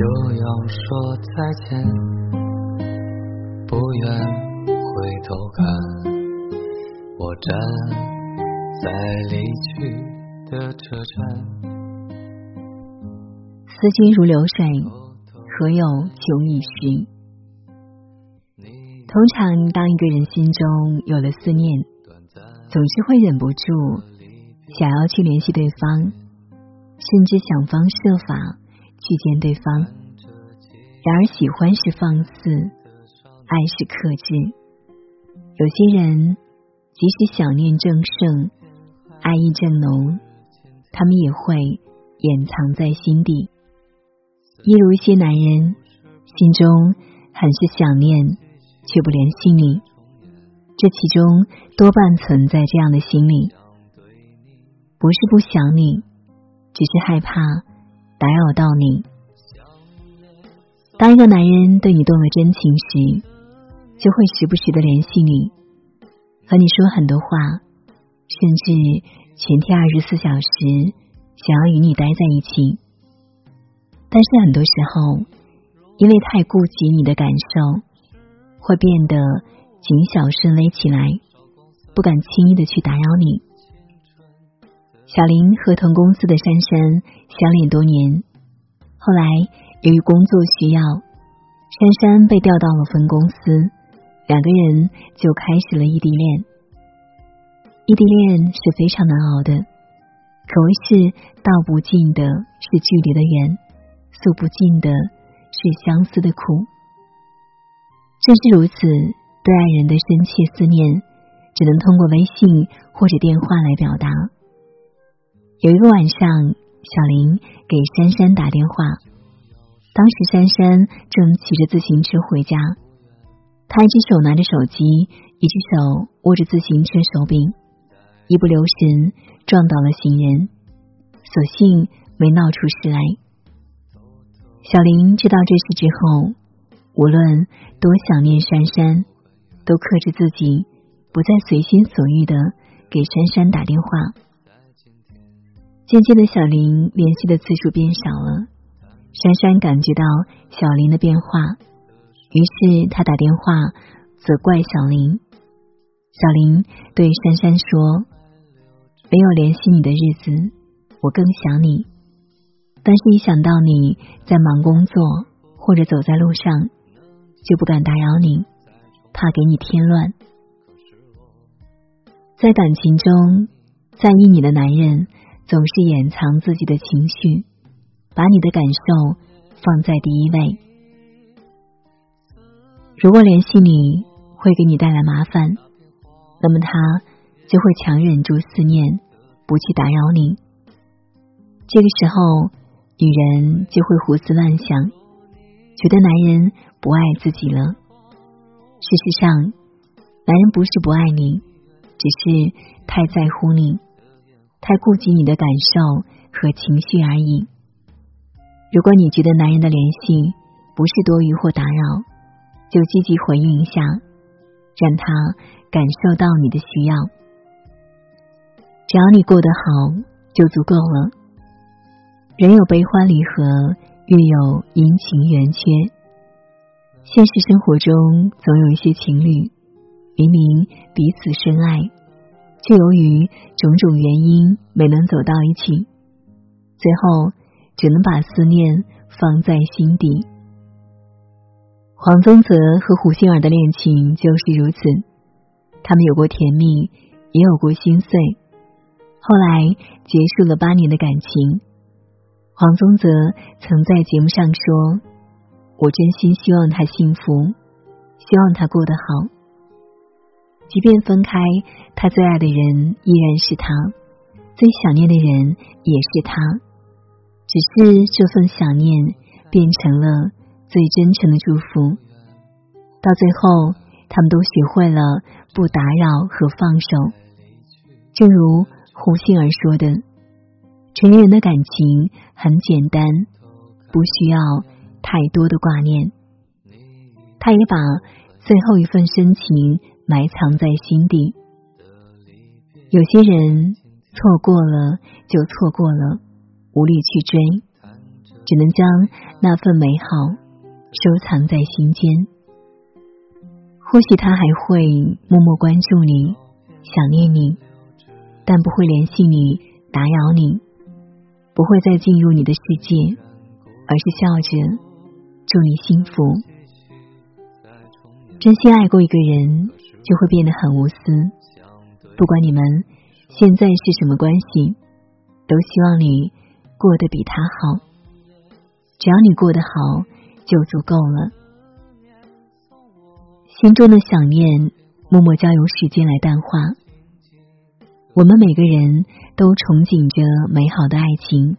就要说再见，不愿回头看，我站在离去的车站。思君如流水，何有穷已时？通常，当一个人心中有了思念，总是会忍不住想要去联系对方，甚至想方设法去见对方。然而，喜欢是放肆，爱是克制。有些人即使想念正盛，爱意正浓，他们也会掩藏在心底。一如一些男人，心中很是想念，却不联系你。这其中多半存在这样的心理：不是不想你，只是害怕打扰到你。当一个男人对你动了真情时，就会时不时的联系你，和你说很多话，甚至全天二十四小时想要与你待在一起。但是很多时候，因为太顾及你的感受，会变得谨小慎微起来，不敢轻易的去打扰你。小林和同公司的珊珊相恋多年，后来由于工作需要，珊珊被调到了分公司，两个人就开始了异地恋。异地恋是非常难熬的，可谓是道不尽的，是距离的远。诉不尽的是相思的苦，正是如此，对爱人的深切思念，只能通过微信或者电话来表达。有一个晚上，小林给珊珊打电话，当时珊珊正骑着自行车回家，她一只手拿着手机，一只手握着自行车手柄，一不留神撞倒了行人，所幸没闹出事来。小林知道这事之后，无论多想念珊珊，都克制自己，不再随心所欲的给珊珊打电话。渐渐的，小林联系的次数变少了。珊珊感觉到小林的变化，于是他打电话责怪小林。小林对珊珊说：“没有联系你的日子，我更想你。”但是，一想到你在忙工作或者走在路上，就不敢打扰你，怕给你添乱。在感情中，在意你的男人总是掩藏自己的情绪，把你的感受放在第一位。如果联系你会给你带来麻烦，那么他就会强忍住思念，不去打扰你。这个时候。女人就会胡思乱想，觉得男人不爱自己了。事实上，男人不是不爱你，只是太在乎你，太顾及你的感受和情绪而已。如果你觉得男人的联系不是多余或打扰，就积极回应一下，让他感受到你的需要。只要你过得好，就足够了。人有悲欢离合，月有阴晴圆缺。现实生活中，总有一些情侣，明明彼此深爱，却由于种种原因没能走到一起，最后只能把思念放在心底。黄宗泽和胡杏儿的恋情就是如此，他们有过甜蜜，也有过心碎，后来结束了八年的感情。黄宗泽曾在节目上说：“我真心希望他幸福，希望他过得好。即便分开，他最爱的人依然是他，最想念的人也是他。只是这份想念变成了最真诚的祝福。到最后，他们都学会了不打扰和放手。正如胡杏儿说的。”成年人的感情很简单，不需要太多的挂念。他也把最后一份深情埋藏在心底。有些人错过了就错过了，无力去追；只能将那份美好收藏在心间。或许他还会默默关注你，想念你，但不会联系你，打扰你，不会再进入你的世界，而是笑着祝你幸福。真心爱过一个人，就会变得很无私。不管你们现在是什么关系，都希望你过得比他好。只要你过得好，就足够了。心中的想念，默默交由时间来淡化。我们每个人都憧憬着美好的爱情，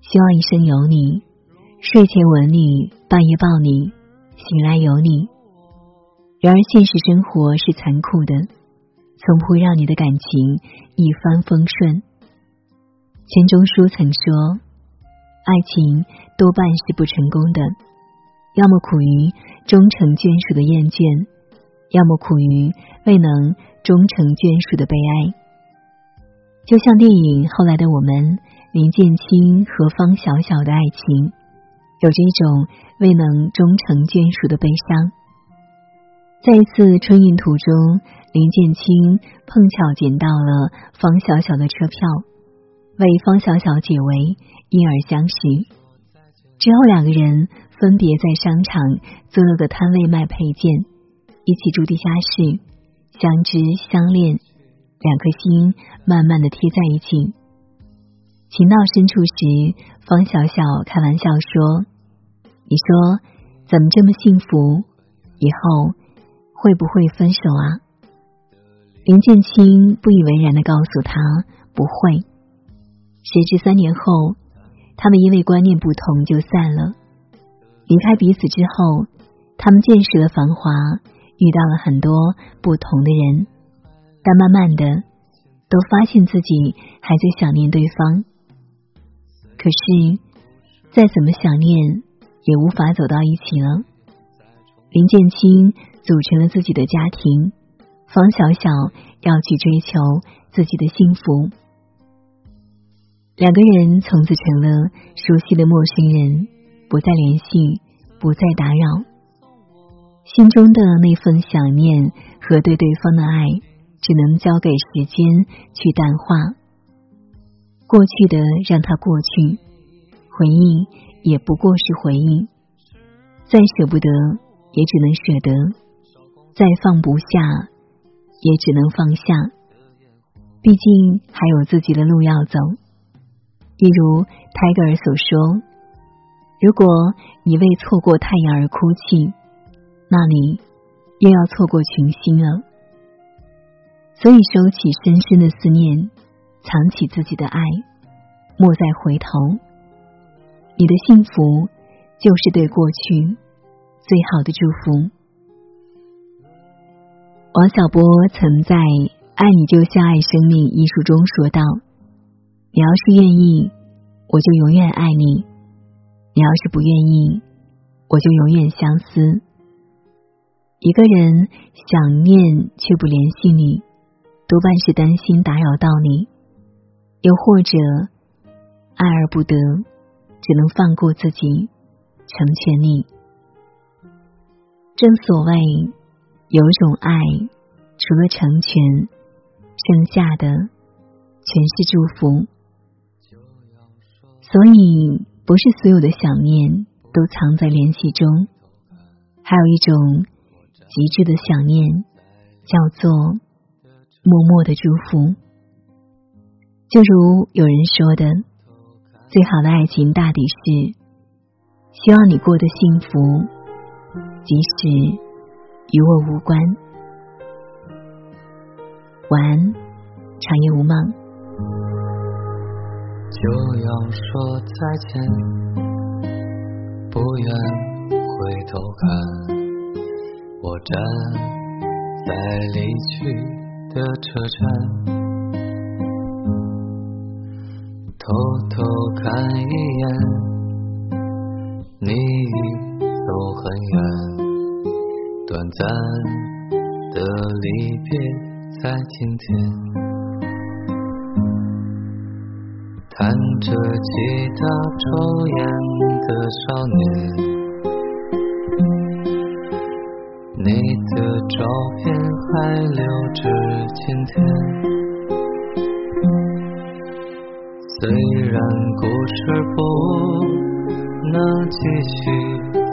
希望一生有你，睡前吻你，半夜抱你，醒来有你。然而现实生活是残酷的，从不会让你的感情一帆风顺。钱钟书曾说：“爱情多半是不成功的，要么苦于终成眷属的厌倦，要么苦于未能终成眷属的悲哀。”就像电影《后来的我们》，林建清和方小小的爱情，有着一种未能终成眷属的悲伤。在一次春运途中，林建清碰巧捡到了方小小的车票，为方小小解围，因而相识。之后两个人分别在商场租了个摊位卖配件，一起住地下室，相知相恋，两颗心慢慢的贴在一起。情到深处时，方小小开玩笑说：“你说怎么这么幸福？以后。”会不会分手啊？林建清不以为然的告诉他不会。谁知三年后，他们因为观念不同就散了。离开彼此之后，他们见识了繁华，遇到了很多不同的人，但慢慢的都发现自己还在想念对方。可是再怎么想念，也无法走到一起了。林建清。组成了自己的家庭，方小小要去追求自己的幸福。两个人从此成了熟悉的陌生人，不再联系，不再打扰。心中的那份想念和对对方的爱，只能交给时间去淡化。过去的让它过去，回忆也不过是回忆。再舍不得，也只能舍得。再放不下，也只能放下。毕竟还有自己的路要走。一如泰戈尔所说：“如果你为错过太阳而哭泣，那你又要错过群星了。”所以，收起深深的思念，藏起自己的爱，莫再回头。你的幸福，就是对过去最好的祝福。王小波曾在《爱你就像爱生命》一书中说道：“你要是愿意，我就永远爱你；你要是不愿意，我就永远相思。一个人想念却不联系你，多半是担心打扰到你，又或者爱而不得，只能放过自己，成全你。正所谓。”有一种爱，除了成全，剩下的全是祝福。所以，不是所有的想念都藏在联系中，还有一种极致的想念，叫做默默的祝福。就如有人说的，最好的爱情大抵是希望你过得幸福，即使。与我无关。晚安，长夜无梦。就要说再见，不愿回头看。我站在离去的车站，偷偷看一眼，你已走很远。短暂的离别在今天，弹着吉他抽烟的少年。你的照片还留着今天，虽然故事不能继续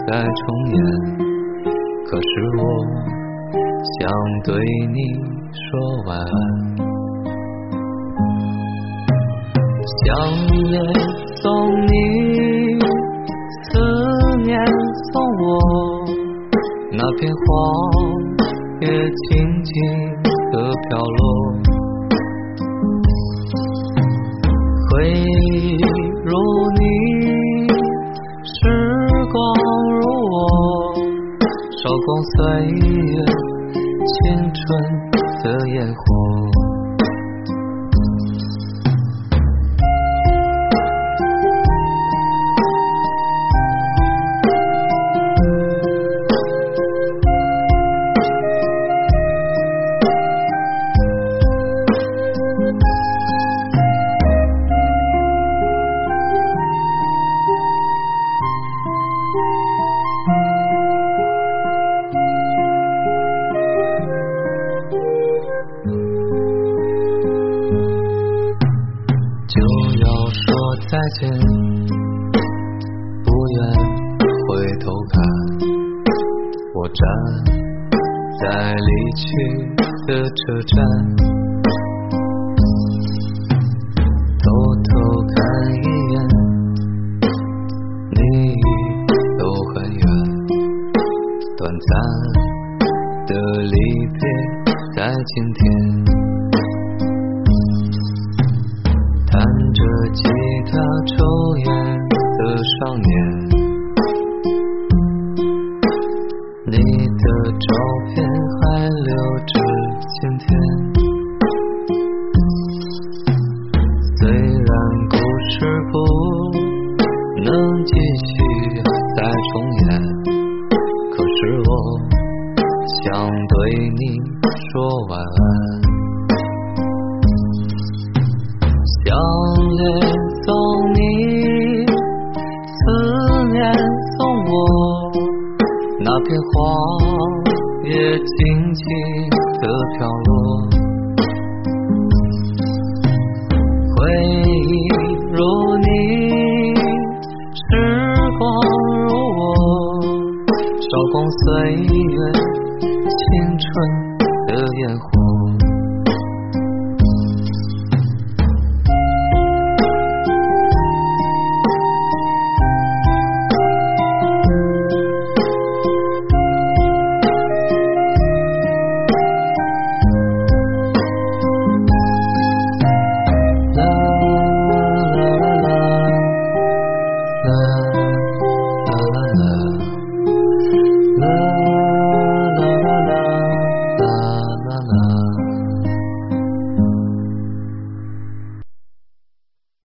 再重演，可是我想对你说晚安。想念送你，再见，不愿回头看。我站在离去的车站，偷偷看一眼，你已走很远。短暂的离别，在今天。吉他抽烟的少年，你的照片还留着今天。虽然角落。